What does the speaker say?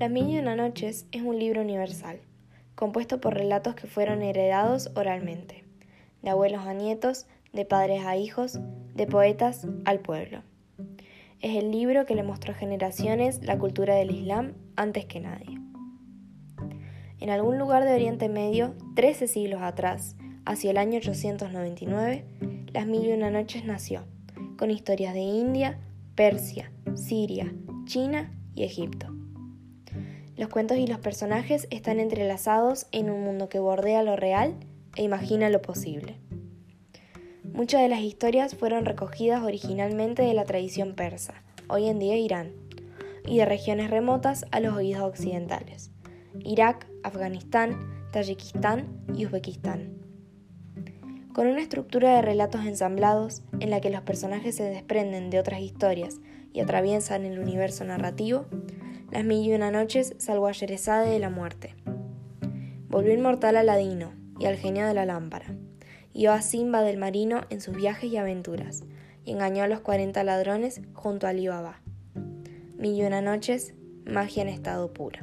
Y Una Noches es un libro universal, compuesto por relatos que fueron heredados oralmente, de abuelos a nietos, de padres a hijos, de poetas al pueblo. Es el libro que le mostró a generaciones la cultura del Islam antes que nadie. En algún lugar de Oriente Medio, 13 siglos atrás, hacia el año 899, Las Mil y Una Noches nació, con historias de India, Persia, Siria, China y Egipto. Los cuentos y los personajes están entrelazados en un mundo que bordea lo real e imagina lo posible. Muchas de las historias fueron recogidas originalmente de la tradición persa, hoy en día Irán, y de regiones remotas a los oídos occidentales, Irak, Afganistán, Tayikistán y Uzbekistán. Con una estructura de relatos ensamblados en la que los personajes se desprenden de otras historias y atraviesan el universo narrativo, las mil y una noches salvó a Yerezade de la muerte. Volvió inmortal a Ladino y al genio de la lámpara. Iba a Simba del Marino en sus viajes y aventuras, y engañó a los 40 ladrones junto a Alibaba. Mil y una noches, magia en estado puro.